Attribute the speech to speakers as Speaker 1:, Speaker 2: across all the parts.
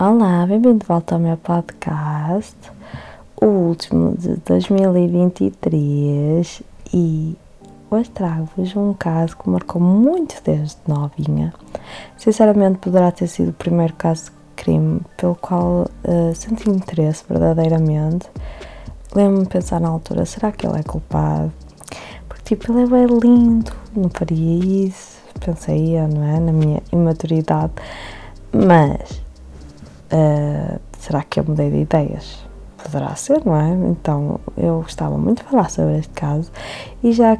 Speaker 1: Olá, bem-vindo de volta ao meu podcast, o último de 2023 e hoje trago-vos um caso que marcou muito desde novinha. Sinceramente, poderá ter sido o primeiro caso de crime pelo qual uh, senti interesse verdadeiramente. Lembro-me de pensar na altura, será que ele é culpado? Porque tipo, ele é bem lindo, não faria isso, pensei, não é, na minha imaturidade, mas Uh, será que eu mudei de ideias? Poderá ser, não é? Então eu gostava muito de falar sobre este caso e já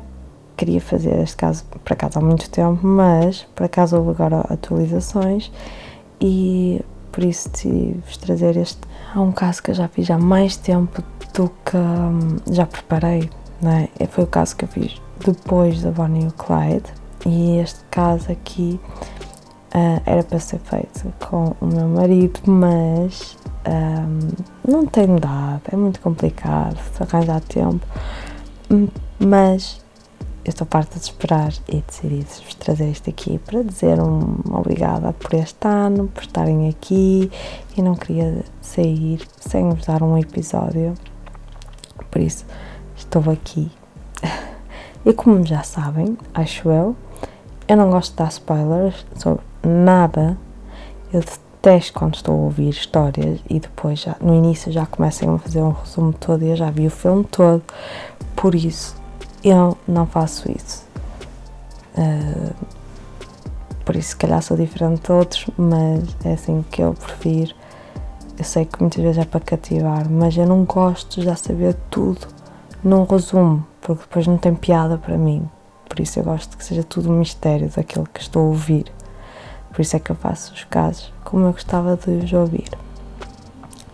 Speaker 1: queria fazer este caso para casa há muito tempo, mas por acaso houve agora atualizações e por isso decidi-vos trazer este. Há um caso que eu já fiz há mais tempo do que hum, já preparei, não é? Foi o caso que eu fiz depois da Bonnie e Clyde e este caso aqui Uh, era para ser feito com o meu marido, mas um, não tenho dado, é muito complicado arranjar tempo. Mas eu estou farta de esperar e decidi-vos trazer isto aqui para dizer um obrigada por este ano, por estarem aqui e não queria sair sem vos dar um episódio, por isso estou aqui. E como já sabem, acho eu, eu não gosto de dar spoilers sobre nada. Eu detesto quando estou a ouvir histórias e depois já, no início já começam a fazer um resumo todo e eu já vi o filme todo. Por isso, eu não faço isso. Uh, por isso, se calhar sou diferente de outros, mas é assim que eu prefiro. Eu sei que muitas vezes é para cativar, mas eu não gosto de já saber tudo num resumo, porque depois não tem piada para mim. Por isso, eu gosto que seja tudo um mistério daquilo que estou a ouvir. Por isso é que eu faço os casos como eu gostava de os ouvir.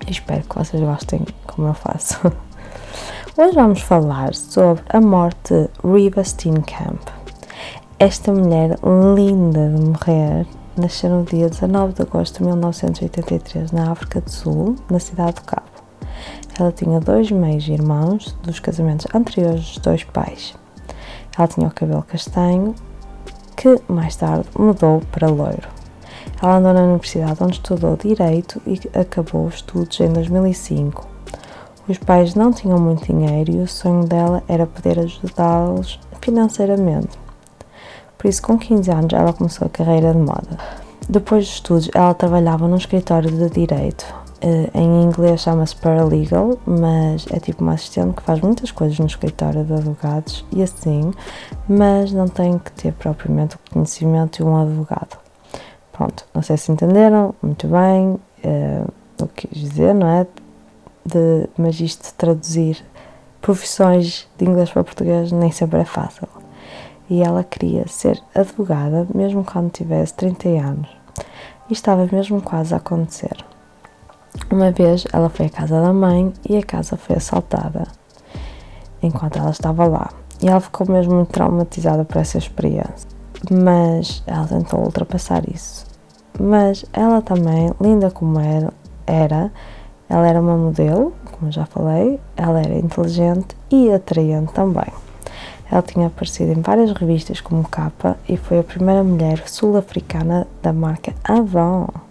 Speaker 1: espero que vocês gostem como eu faço. Hoje vamos falar sobre a morte de Riva Steenkamp. Esta mulher linda de morrer nasceu no dia 19 de agosto de 1983 na África do Sul, na cidade do Cabo. Ela tinha dois meios irmãos dos casamentos anteriores dos dois pais. Ela tinha o cabelo castanho que mais tarde mudou para loiro. Ela andou na universidade onde estudou Direito e acabou os estudos em 2005. Os pais não tinham muito dinheiro e o sonho dela era poder ajudá-los financeiramente. Por isso, com 15 anos, ela começou a carreira de moda. Depois dos estudos, ela trabalhava num escritório de direito. Eh, em inglês chama-se paralegal, mas é tipo uma assistente que faz muitas coisas no escritório de advogados e assim, mas não tem que ter propriamente o conhecimento de um advogado. Pronto, não sei se entenderam, muito bem, uh, o que quis dizer, não é? De, mas isto de traduzir profissões de inglês para português nem sempre é fácil. E ela queria ser advogada mesmo quando tivesse 30 anos. E estava mesmo quase a acontecer. Uma vez ela foi à casa da mãe e a casa foi assaltada enquanto ela estava lá. E ela ficou mesmo muito traumatizada por essa experiência mas ela tentou ultrapassar isso. Mas ela também, linda como era, era, ela era uma modelo, como já falei, ela era inteligente e atraente também. Ela tinha aparecido em várias revistas como capa e foi a primeira mulher sul-africana da marca Avon.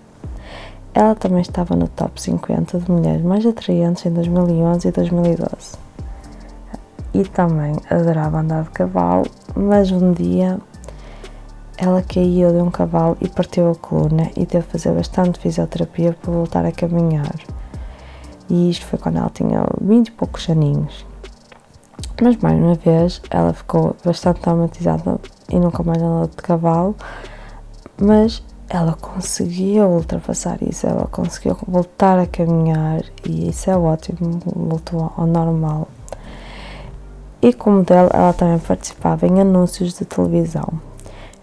Speaker 1: Ela também estava no top 50 de mulheres mais atraentes em 2011 e 2012. E também adorava andar de cavalo, mas um dia ela caiu de um cavalo e partiu a coluna e teve de fazer bastante fisioterapia para voltar a caminhar. E isto foi quando ela tinha 20 e poucos aninhos. Mas mais uma vez ela ficou bastante traumatizada e nunca mais andou de cavalo, mas ela conseguiu ultrapassar isso, ela conseguiu voltar a caminhar e isso é ótimo, voltou ao normal. E como modelo, ela também participava em anúncios de televisão.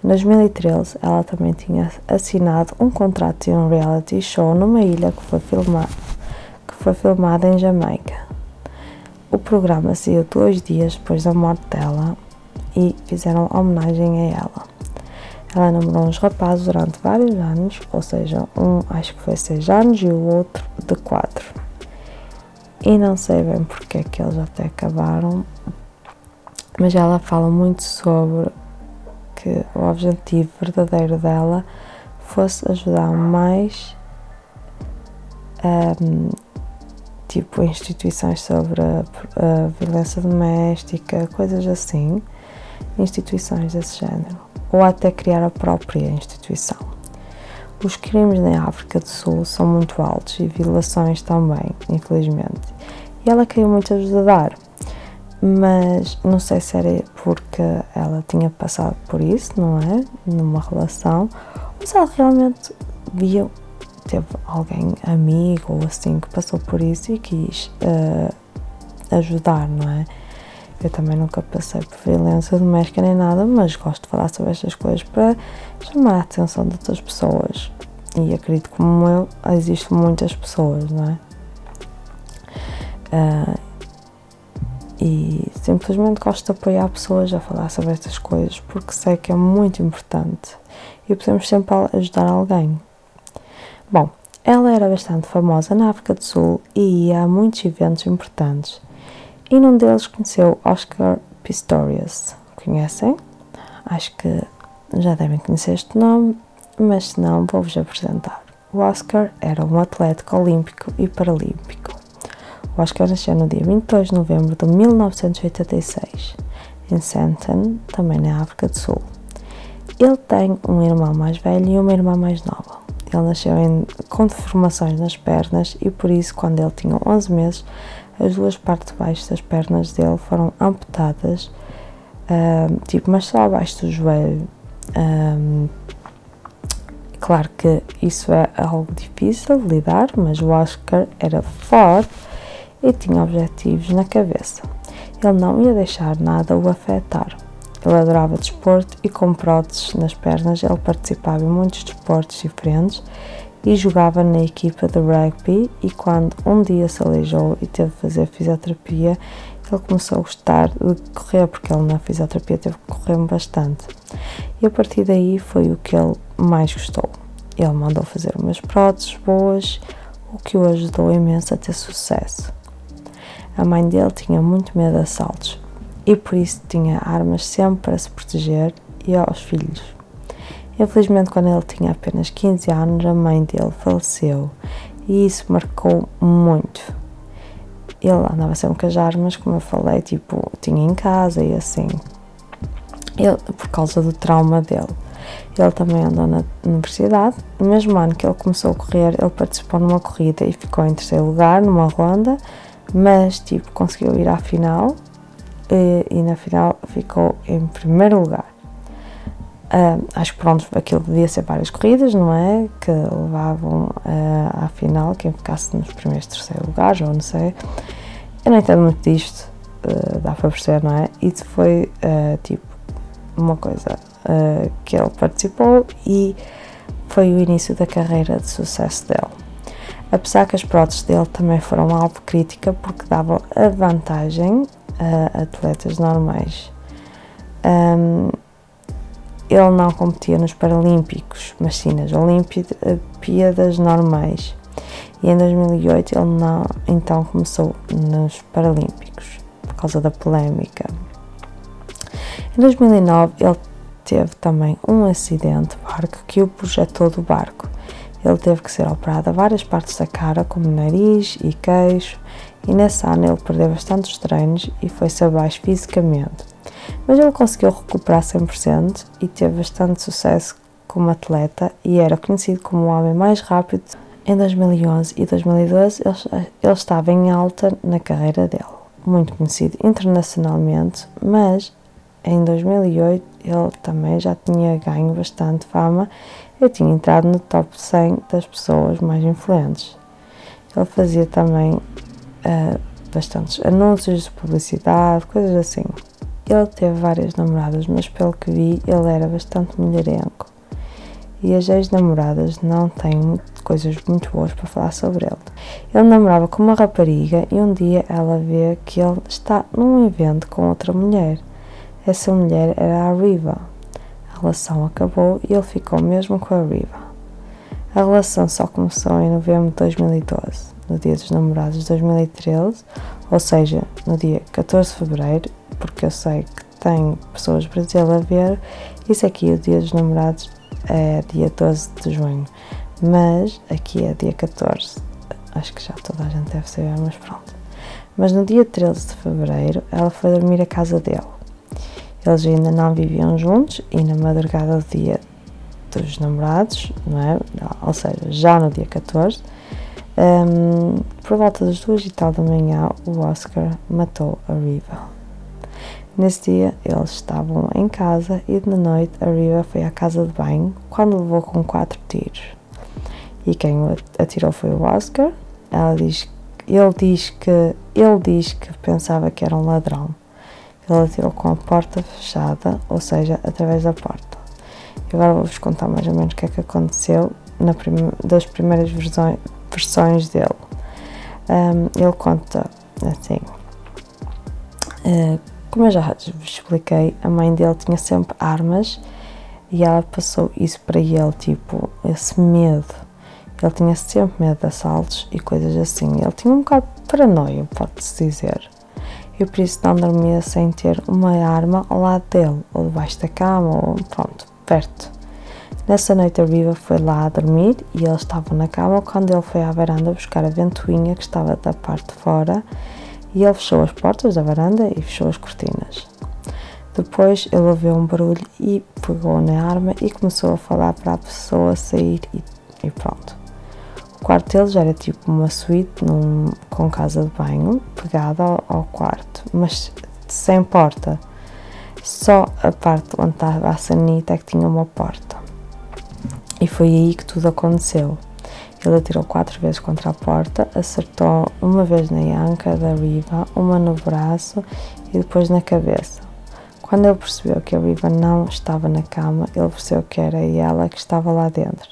Speaker 1: Em 2013, ela também tinha assinado um contrato de um reality show numa ilha que foi, filmada, que foi filmada em Jamaica. O programa saiu dois dias depois da morte dela e fizeram homenagem a ela. Ela namorou uns rapazes durante vários anos, ou seja, um acho que foi seis anos e o outro de quatro. E não sei bem porque é que eles até acabaram, mas ela fala muito sobre que o objetivo verdadeiro dela fosse ajudar mais um, tipo instituições sobre a, a, violência doméstica, coisas assim, instituições desse género, ou até criar a própria instituição. Os crimes na África do Sul são muito altos e violações também, infelizmente. E ela queria muito ajudar, mas não sei se era porque ela tinha passado por isso, não é? Numa relação, ou se ela realmente via, teve alguém amigo ou assim que passou por isso e quis uh, ajudar, não é? Eu também nunca passei por violência doméstica nem nada, mas gosto de falar sobre estas coisas para chamar a atenção de outras pessoas. E acredito como eu, existem muitas pessoas, não é? Uh, e simplesmente gosto de apoiar pessoas a falar sobre estas coisas porque sei que é muito importante e podemos sempre ajudar alguém. Bom, ela era bastante famosa na África do Sul e ia a muitos eventos importantes e num deles conheceu Oscar Pistorius. Conhecem? Acho que já devem conhecer este nome, mas se não, vou-vos apresentar. O Oscar era um atleta olímpico e paralímpico. O Oscar nasceu no dia 22 de novembro de 1986, em Santon, também na África do Sul. Ele tem um irmão mais velho e uma irmã mais nova. Ele nasceu em, com deformações nas pernas e por isso, quando ele tinha 11 meses, as duas partes baixo das pernas dele foram amputadas, um, tipo, mas só abaixo do joelho. Um, claro que isso é algo difícil de lidar, mas o Oscar era forte e tinha objetivos na cabeça. Ele não ia deixar nada o afetar. Ele adorava desporto e com próteses nas pernas ele participava em muitos desportos diferentes e jogava na equipa de rugby e quando um dia se aleijou e teve de fazer fisioterapia, ele começou a gostar de correr, porque ele na fisioterapia teve que correr bastante. E a partir daí foi o que ele mais gostou. Ele mandou fazer umas próteses boas, o que o ajudou imenso a ter sucesso. A mãe dele tinha muito medo de assaltos e por isso tinha armas sempre para se proteger e aos filhos. Infelizmente, quando ele tinha apenas 15 anos, a mãe dele faleceu e isso marcou muito. Ele andava sempre com as armas, como eu falei, tipo, tinha em casa e assim. Ele, por causa do trauma dele. Ele também andou na universidade. No mesmo ano que ele começou a correr, ele participou numa corrida e ficou em terceiro lugar, numa ronda, mas, tipo, conseguiu ir à final e, e na final ficou em primeiro lugar. Uh, acho que pronto, aquilo devia ser várias corridas, não é? Que levavam uh, à final quem ficasse nos primeiros terceiro lugares, ou não sei. Eu não entendo muito disto, uh, dá para perceber, não é? Isso foi tipo uma coisa que ele participou e foi o início da carreira de sucesso dele. Apesar que as próteses dele também foram alvo de crítica porque davam a vantagem a atletas normais. Um, ele não competia nos Paralímpicos, mas sim nas Olimpíadas normais. E em 2008 ele não, então começou nos Paralímpicos, por causa da polémica. Em 2009 ele teve também um acidente de barco que o projetou do barco. Ele teve que ser operado a várias partes da cara, como nariz e queixo, e nesse ano ele perdeu bastantes treinos e foi-se abaixo fisicamente mas ele conseguiu recuperar 100% e teve bastante sucesso como atleta e era conhecido como o homem mais rápido. Em 2011 e 2012 ele, estava em alta na carreira dele, muito conhecido internacionalmente, mas em 2008 ele também já tinha ganho bastante fama e tinha entrado no top 100 das pessoas mais influentes. Ele fazia também uh, bastantes anúncios de publicidade, coisas assim. Ele teve várias namoradas, mas pelo que vi, ele era bastante mulherengo. E as ex-namoradas não têm coisas muito boas para falar sobre ele. Ele namorava com uma rapariga e um dia ela vê que ele está num evento com outra mulher. Essa mulher era a Riva. A relação acabou e ele ficou mesmo com a Riva. A relação só começou em novembro de 2012, no dia dos namorados de 2013, ou seja, no dia 14 de fevereiro, porque eu sei que tem pessoas do Brasil a ver. Isso aqui, o Dia dos Namorados, é dia 12 de junho, mas aqui é dia 14. acho que já toda a gente deve saber, mas pronto. Mas no dia 13 de fevereiro, ela foi dormir à casa dele. Eles ainda não viviam juntos e na madrugada do dia dos namorados, não é? Ou seja, já no dia 14, um, por volta das duas e tal da manhã, o Oscar matou a Riva. Nesse dia, eles estavam em casa e de noite a Riva foi à casa de banho quando levou com quatro tiros. E quem o atirou foi o Oscar. Ela diz, ele diz que ele diz que pensava que era um ladrão. Ele atirou com a porta fechada, ou seja, através da porta. E agora vou-vos contar mais ou menos o que é que aconteceu na prim das primeiras versões, versões dele. Um, ele conta assim. Uh, como eu já vos expliquei, a mãe dele tinha sempre armas e ela passou isso para ele, tipo, esse medo. Ele tinha sempre medo de assaltos e coisas assim. Ele tinha um bocado de paranoia, pode-se dizer. E por isso não dormia sem ter uma arma ao lado dele, ou debaixo da cama, ou pronto, perto. Nessa noite a Riva foi lá a dormir e eles estavam na cama quando ele foi à varanda buscar a ventoinha que estava da parte de fora e ele fechou as portas da varanda e fechou as cortinas. Depois ele ouviu um barulho e pegou na arma e começou a falar para a pessoa sair e, e pronto. O quarto deles era tipo uma suíte num, com casa de banho pegada ao, ao quarto, mas sem porta. Só a parte onde estava a sanita é que tinha uma porta. E foi aí que tudo aconteceu. Ele atirou quatro vezes contra a porta, acertou uma vez na anca da Riva, uma no braço e depois na cabeça. Quando ele percebeu que a Riva não estava na cama, ele percebeu que era ela que estava lá dentro.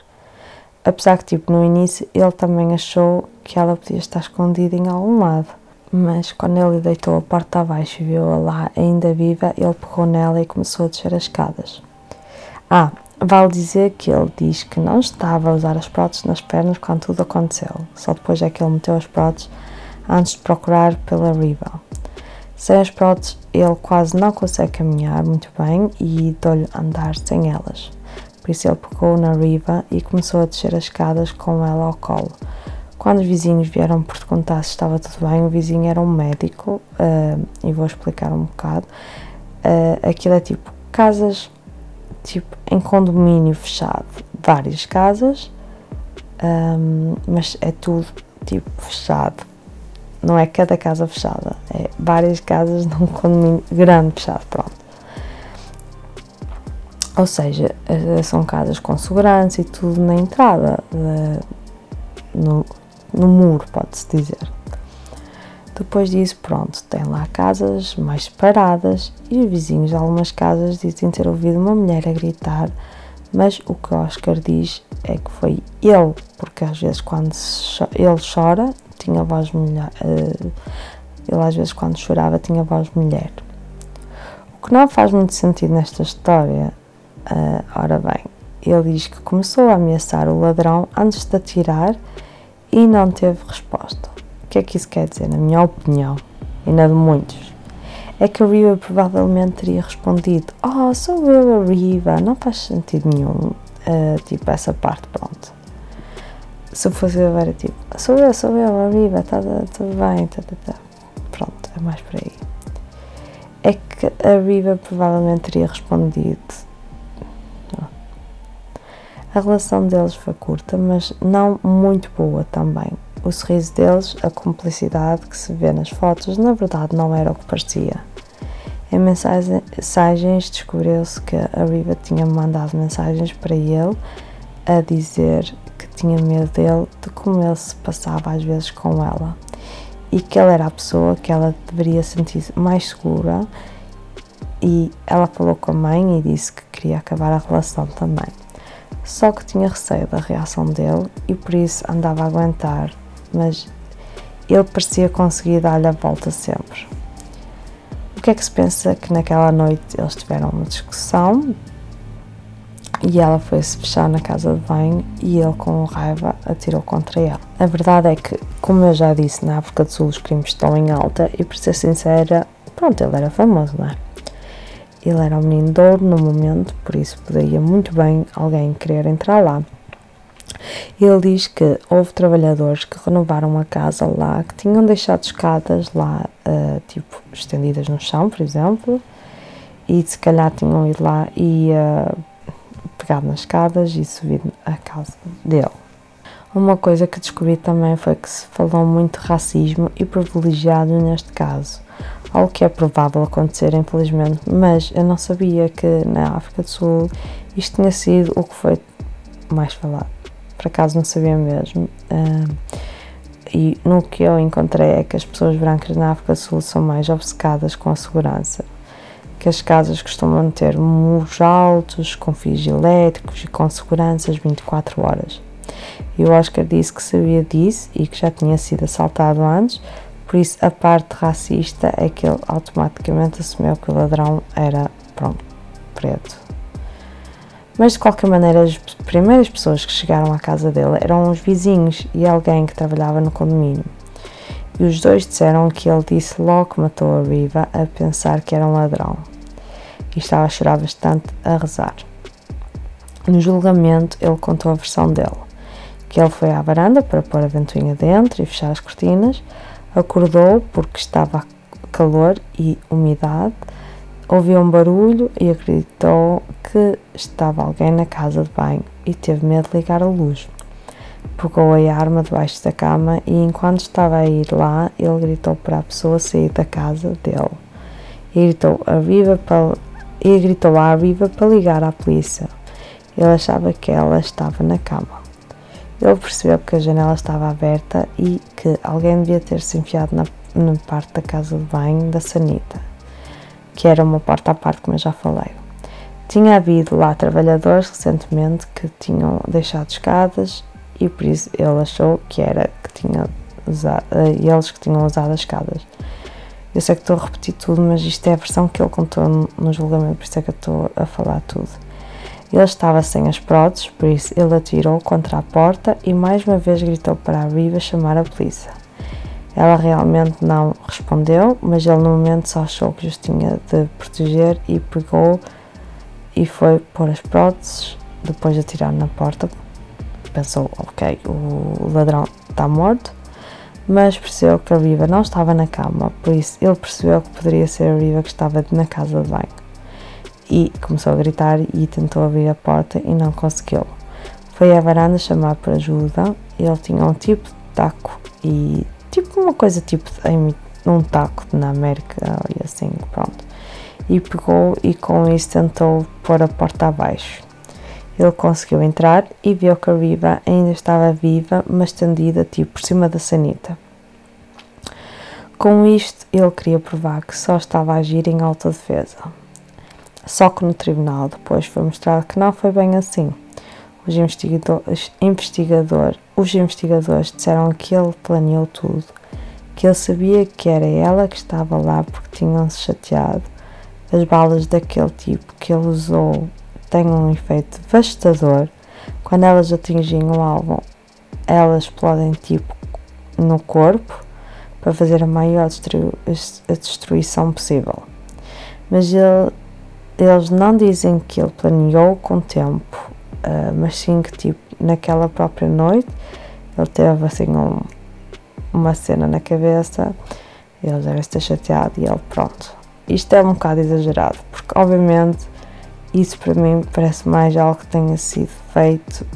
Speaker 1: Apesar que, tipo, no início ele também achou que ela podia estar escondida em algum lado. Mas quando ele deitou a porta abaixo e viu-a lá ainda viva, ele pegou nela e começou a descer as escadas. Ah, Vale dizer que ele diz que não estava a usar as próteses nas pernas quando tudo aconteceu, só depois é que ele meteu as próteses antes de procurar pela Riva. Sem as próteses, ele quase não consegue caminhar muito bem e deu-lhe andar sem elas. Por isso, ele pegou na Riva e começou a descer as escadas com ela ao colo. Quando os vizinhos vieram perguntar se estava tudo bem, o vizinho era um médico, uh, e vou explicar um bocado. Uh, aquilo é tipo casas tipo em condomínio fechado, várias casas, um, mas é tudo tipo fechado. Não é cada casa fechada, é várias casas num condomínio grande fechado, pronto. Ou seja, eh, são casas com segurança e tudo na entrada, de, no, no muro, pode-se dizer. Depois disso, pronto, tem lá casas mais separadas e os vizinhos de algumas casas dizem ter ouvido uma mulher a gritar, mas o que Oscar diz é que foi ele, porque às vezes quando ele chora, tinha voz mulher, uh, ele às vezes quando chorava tinha voz mulher. O que não faz muito sentido nesta história, uh, ora bem, ele diz que começou a ameaçar o ladrão antes de atirar e não teve resposta. O que é que isso quer dizer? Na minha opinião, e na de muitos, é que a Riva provavelmente teria respondido: Oh, sou eu a Riva, não faz sentido nenhum. Uh, tipo, essa parte, pronto. Se fosse eu, era tipo: Sou eu, sou eu, a Riva, tá, tá, tudo bem, tá, tá, tá. Pronto, é mais por aí. É que a Riva provavelmente teria respondido. A relação deles foi curta, mas não muito boa também. O sorriso deles, a cumplicidade que se vê nas fotos, na verdade não era o que parecia. Em mensagens descobriu-se que a Riva tinha mandado mensagens para ele a dizer que tinha medo dele de como ele se passava às vezes com ela e que ele era a pessoa que ela deveria sentir mais segura e ela falou com a mãe e disse que queria acabar a relação também. Só que tinha receio da reação dele e por isso andava a aguentar mas ele parecia conseguir dar-lhe a volta sempre. O que é que se pensa que naquela noite eles tiveram uma discussão e ela foi-se fechar na casa de banho e ele, com raiva, atirou contra ela. A verdade é que, como eu já disse, na África do Sul os crimes estão em alta e, por ser sincera, pronto, ele era famoso, não é? Ele era um menino de ouro no momento, por isso poderia muito bem alguém querer entrar lá. Ele diz que houve trabalhadores que renovaram a casa lá, que tinham deixado escadas lá, uh, tipo, estendidas no chão, por exemplo, e se calhar tinham ido lá e uh, pegado nas escadas e subido à casa dele. Uma coisa que descobri também foi que se falou muito de racismo e privilegiado neste caso, algo que é provável acontecer, infelizmente, mas eu não sabia que na África do Sul isto tinha sido o que foi mais falado. Por acaso não sabia mesmo. Uh, e no que eu encontrei é que as pessoas brancas na África do Sul são mais obcecadas com a segurança. Que as casas costumam ter muros altos, com fios elétricos e com seguranças 24 horas. E o Oscar disse que sabia disso e que já tinha sido assaltado antes, por isso a parte racista é que ele automaticamente assumiu que o ladrão era, pronto, preto. Mas de qualquer maneira, as primeiras pessoas que chegaram à casa dele eram os vizinhos e alguém que trabalhava no condomínio. E os dois disseram que ele disse logo que matou a Riva a pensar que era um ladrão. E estava a chorar bastante a rezar. No julgamento, ele contou a versão dele: que ele foi à varanda para pôr a ventoinha dentro e fechar as cortinas, acordou porque estava calor e umidade Ouviu um barulho e acreditou que estava alguém na casa de banho e teve medo de ligar a luz. Pegou a arma debaixo da cama e, enquanto estava a ir lá, ele gritou para a pessoa sair da casa dele. E gritou, e gritou à Viva para ligar à polícia. Ele achava que ela estava na cama. Ele percebeu que a janela estava aberta e que alguém devia ter se enfiado na, na parte da casa de banho da sanita que era uma porta à parte, como eu já falei. Tinha havido lá trabalhadores recentemente que tinham deixado escadas e por isso ele achou que era que tinha usado, eh, eles que tinham usado as escadas. Eu sei que estou a repetir tudo, mas isto é a versão que ele contou no julgamento, por isso é que eu estou a falar tudo. Ele estava sem as próteses, por isso ele atirou contra a porta e mais uma vez gritou para a Riva chamar a polícia. Ela realmente não respondeu, mas ele no momento só achou que os tinha de proteger e pegou e foi pôr as próteses, depois de atirar na porta. Pensou, ok, o ladrão está morto, mas percebeu que a Viva não estava na cama, por isso ele percebeu que poderia ser a Viva que estava na casa de banho. E começou a gritar e tentou abrir a porta e não conseguiu. Foi à varanda chamar por ajuda, ele tinha um tipo de taco e tipo uma coisa tipo um taco na América e assim, pronto. E pegou e com isso tentou pôr a porta abaixo. Ele conseguiu entrar e viu que a Riva ainda estava viva, mas estendida tipo por cima da sanita. Com isto, ele queria provar que só estava a agir em alta defesa. Só que no tribunal depois foi mostrado que não foi bem assim. Os investigadores, investigador, os investigadores disseram que ele planeou tudo, que ele sabia que era ela que estava lá porque tinham-se chateado. As balas daquele tipo que ele usou têm um efeito devastador. Quando elas atingem o alvo, elas explodem tipo no corpo para fazer a maior a destruição possível. Mas ele, eles não dizem que ele planeou com tempo uh, mas sim que tipo naquela própria noite ele teve assim um, uma cena na cabeça, ele já estar chateado e ele pronto. Isto é um bocado exagerado, porque obviamente isso para mim parece mais algo que tenha sido feito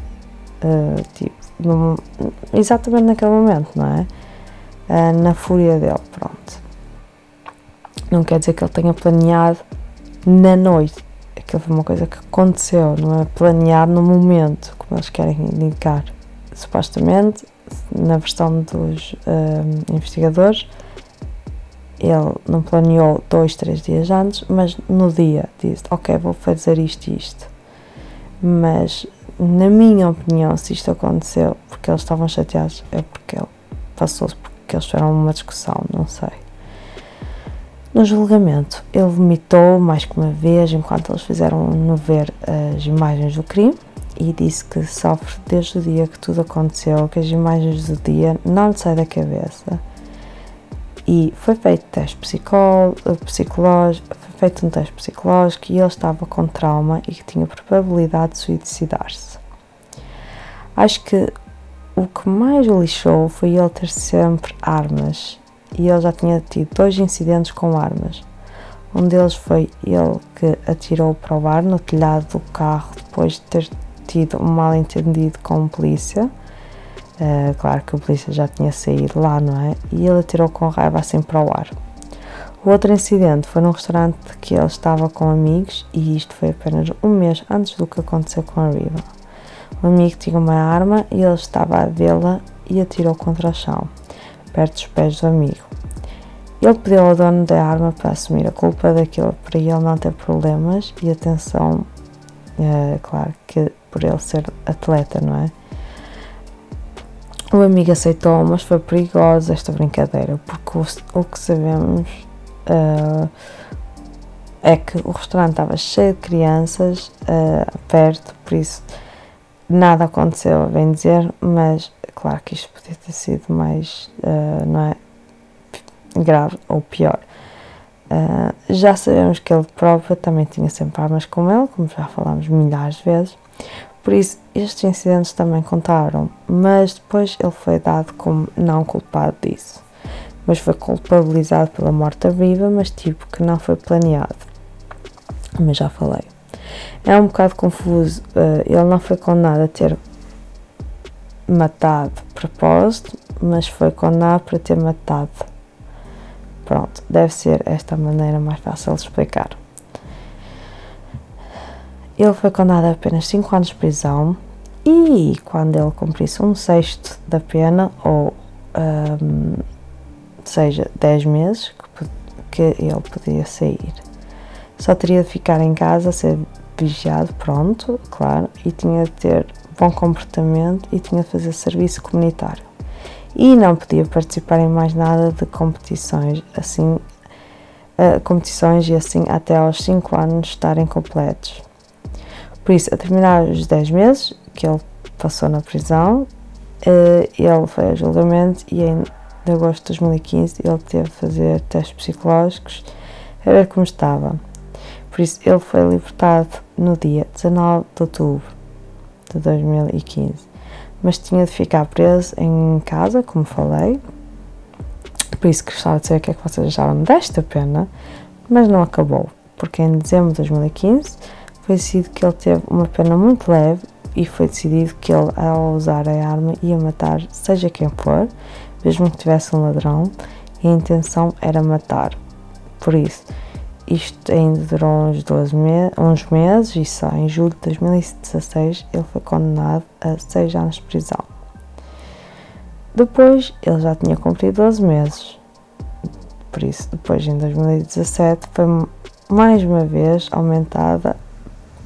Speaker 1: uh, tipo, exatamente naquele momento, não é? Uh, na fúria dele, pronto. Não quer dizer que ele tenha planeado na noite, aquilo foi uma coisa que aconteceu, não é planeado no momento, como eles querem indicar. Supostamente, na versão dos uh, investigadores, ele não planeou dois, três dias antes, mas no dia disse: Ok, vou fazer isto e isto. Mas, na minha opinião, se isto aconteceu porque eles estavam chateados, é porque ele passou-se porque eles tiveram uma discussão, não sei. No julgamento, ele vomitou mais que uma vez enquanto eles fizeram-no ver as imagens do crime e disse que sofre desde o dia que tudo aconteceu, que as imagens do dia não lhe saem da cabeça. E foi feito teste psicológico, foi feito um teste psicológico e ele estava com trauma e que tinha probabilidade de suicidar-se. Acho que o que mais lixou foi ele ter sempre armas e ele já tinha tido dois incidentes com armas. Um deles foi ele que atirou para o ar no telhado do carro depois de ter tido um mal entendido com a polícia. Uh, claro que a polícia já tinha saído lá, não é? E ele atirou com raiva assim para o ar. O outro incidente foi num restaurante que ele estava com amigos e isto foi apenas um mês antes do que aconteceu com a Riva. O amigo tinha uma arma e ele estava a vê-la e atirou contra o chão, perto dos pés do amigo. Ele pediu ao dono da arma para assumir a culpa daquilo para ele não ter problemas e atenção, é, claro que por ele ser atleta, não é? O amigo aceitou, mas foi perigosa esta brincadeira, porque o, o que sabemos uh, é que o restaurante estava cheio de crianças uh, perto, por isso nada aconteceu, bem dizer, mas claro que isto podia ter sido mais, uh, não é? grave ou pior. Uh, já sabemos que ele próprio também tinha sempre armas com ele, como já falámos milhares de vezes, por isso estes incidentes também contaram, mas depois ele foi dado como não culpado disso. Mas foi culpabilizado pela morte viva, mas tipo que não foi planeado. Mas já falei. É um bocado confuso, uh, ele não foi condenado a ter matado de propósito, mas foi condenado para ter matado Pronto, deve ser esta a maneira mais fácil de explicar. Ele foi condenado a apenas 5 anos de prisão e quando ele cumprisse um sexto da pena, ou um, seja, 10 meses, que, ele podia sair. Só teria de ficar em casa, ser vigiado, pronto, claro, e tinha de ter bom comportamento e tinha de fazer serviço comunitário e não podia participar em mais nada de competições, assim, uh, competições e assim até aos 5 anos estarem completos. Por isso, a terminar os 10 meses que ele passou na prisão, uh, ele foi a julgamento e em de agosto de 2015 ele teve de fazer testes psicológicos a ver como estava. Por isso, ele foi libertado no dia 19 de outubro de 2015 mas tinha de ficar preso em casa, como falei. Por isso que gostava de saber o que é que vocês acharam desta pena, mas não acabou, porque em dezembro de 2015 foi decidido que ele teve uma pena muito leve e foi decidido que ele, ao usar a arma, ia matar seja quem for, mesmo que tivesse um ladrão, e a intenção era matar. Por isso, isto ainda durou uns, 12 me uns meses e só em julho de 2016 ele foi condenado a 6 anos de prisão. Depois ele já tinha cumprido 12 meses, por isso depois em 2017 foi mais uma vez aumentada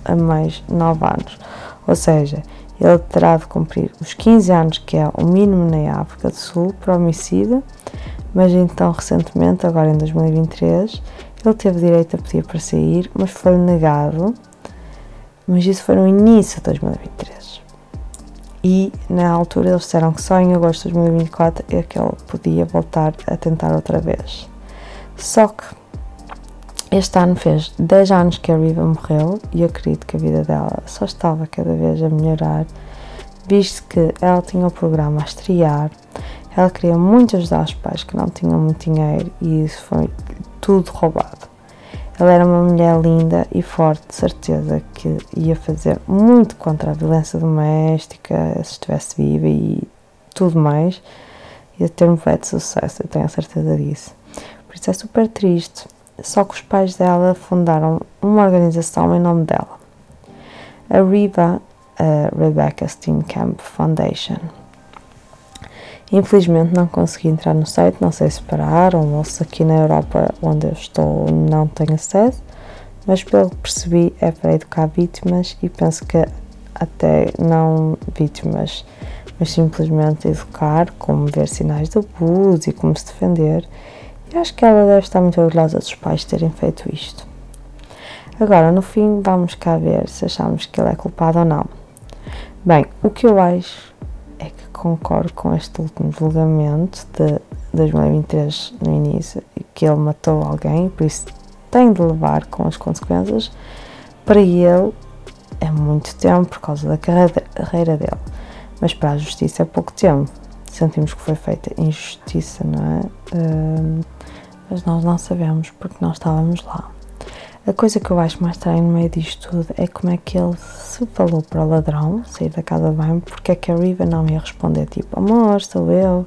Speaker 1: a mais 9 anos, ou seja, ele terá de cumprir os 15 anos que é o mínimo na África do Sul para homicídio, mas então recentemente, agora em 2023, ele teve direito a pedir para sair, mas foi negado. Mas isso foi no início de 2023. E na altura eles disseram que só em agosto de 2024 é que ele podia voltar a tentar outra vez. Só que este ano fez 10 anos que a Riva morreu e eu acredito que a vida dela só estava cada vez a melhorar, visto que ela tinha o programa a estrear, ela queria muito ajudar os pais que não tinham muito dinheiro e isso foi tudo roubado. Ela era uma mulher linda e forte, de certeza que ia fazer muito contra a violência doméstica, se estivesse viva e tudo mais. Ia ter um de sucesso, eu tenho a certeza disso. Por isso é super triste. Só que os pais dela fundaram uma organização em nome dela. A REBA, a Rebecca Steenkamp Foundation. Infelizmente não consegui entrar no site, não sei se pararam ou se aqui na Europa onde eu estou não tenho acesso, mas pelo que percebi é para educar vítimas e penso que até não vítimas, mas simplesmente educar, como ver sinais de abuso e como se defender. E acho que ela deve estar muito orgulhosa dos pais terem feito isto. Agora, no fim, vamos cá ver se achamos que ele é culpado ou não. Bem, o que eu acho concordo com este último julgamento de 2023 no início, que ele matou alguém, por isso tem de levar com as consequências. Para ele é muito tempo por causa da carreira dele. mas para a justiça é pouco tempo. Sentimos que foi feita injustiça, não é? Uh, mas nós não sabemos porque não estávamos lá. A coisa que eu acho mais estranha no meio disto tudo é como é que ele se falou para o ladrão sair da casa de banho, porque é que a Riva não ia responder tipo, amor, sou eu.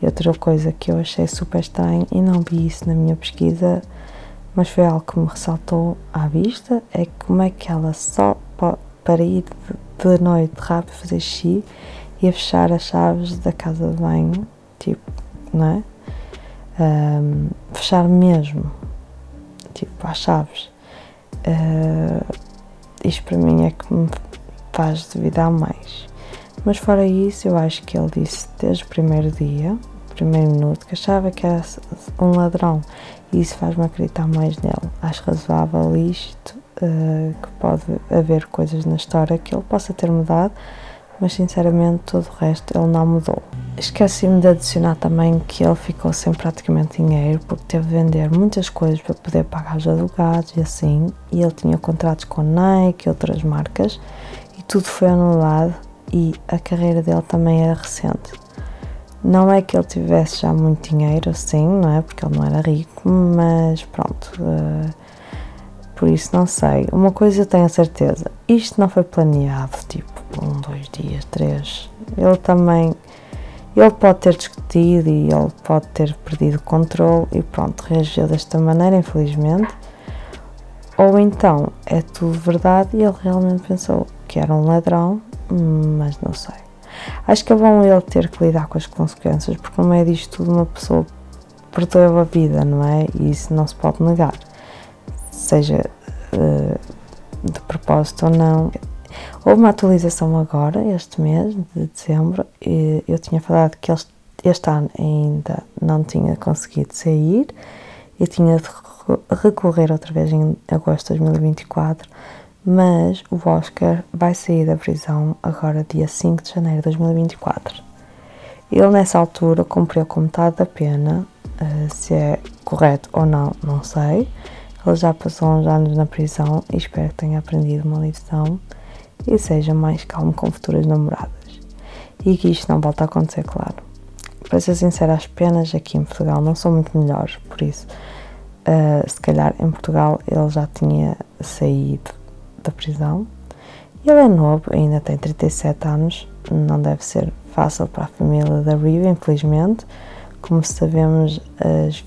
Speaker 1: E outra coisa que eu achei super estranho e não vi isso na minha pesquisa, mas foi algo que me ressaltou à vista, é como é que ela só para ir de noite rápido fazer xixi ia fechar as chaves da casa de banho, tipo, não é? Um, fechar mesmo tipo, às chaves. Uh, isto para mim é que me faz duvidar mais. Mas fora isso, eu acho que ele disse desde o primeiro dia, primeiro minuto, que achava que era um ladrão. E isso faz-me acreditar mais nele. Acho razoável isto, uh, que pode haver coisas na história que ele possa ter mudado, mas sinceramente todo o resto ele não mudou. Esqueci-me de adicionar também que ele ficou sem praticamente dinheiro porque teve de vender muitas coisas para poder pagar os advogados e assim, e ele tinha contratos com Nike e outras marcas e tudo foi anulado e a carreira dele também era recente. Não é que ele tivesse já muito dinheiro, assim, não é? Porque ele não era rico, mas pronto. Uh, por isso não sei. Uma coisa eu tenho a certeza: isto não foi planeado, tipo, um, dois dias, três. Ele também ele pode ter discutido e ele pode ter perdido o controle e pronto, reagiu desta maneira, infelizmente. Ou então é tudo verdade e ele realmente pensou que era um ladrão, mas não sei. Acho que é bom ele ter que lidar com as consequências, porque no meio disto tudo uma pessoa perdeu a vida, não é? E isso não se pode negar. Seja uh, de propósito ou não, Houve uma atualização agora, este mês de dezembro, e eu tinha falado que este ano ainda não tinha conseguido sair e tinha de recorrer outra vez em agosto de 2024, mas o Oscar vai sair da prisão agora dia 5 de janeiro de 2024. Ele nessa altura cumpriu com metade da pena, eh, se é correto ou não, não sei. Ele já passou uns anos na prisão e espero que tenha aprendido uma lição e seja mais calmo com futuras namoradas. E que isto não volta a acontecer, claro. Para ser sincera, as penas aqui em Portugal não são muito melhores, por isso, uh, se calhar em Portugal ele já tinha saído da prisão. Ele é novo, ainda tem 37 anos, não deve ser fácil para a família da Riva, infelizmente. Como sabemos, as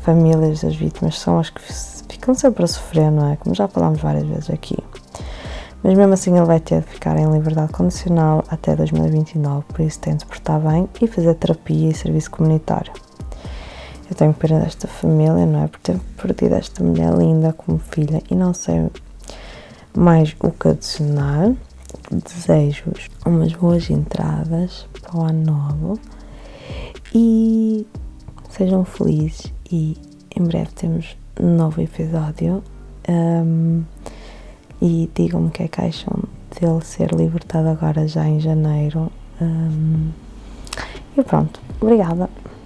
Speaker 1: famílias das vítimas são as que ficam sempre a sofrer, não é? Como já falámos várias vezes aqui. Mas mesmo assim ele vai ter de ficar em liberdade condicional até 2029, por isso tem de portar bem e fazer terapia e serviço comunitário. Eu tenho pena desta família, não é? Por ter perdido esta mulher linda como filha e não sei mais o que adicionar. Desejo-vos umas boas entradas para o ano novo e sejam felizes e em breve temos um novo episódio. Um, e digam-me o que é que acham dele ser libertado agora já em janeiro. Um, e pronto, obrigada.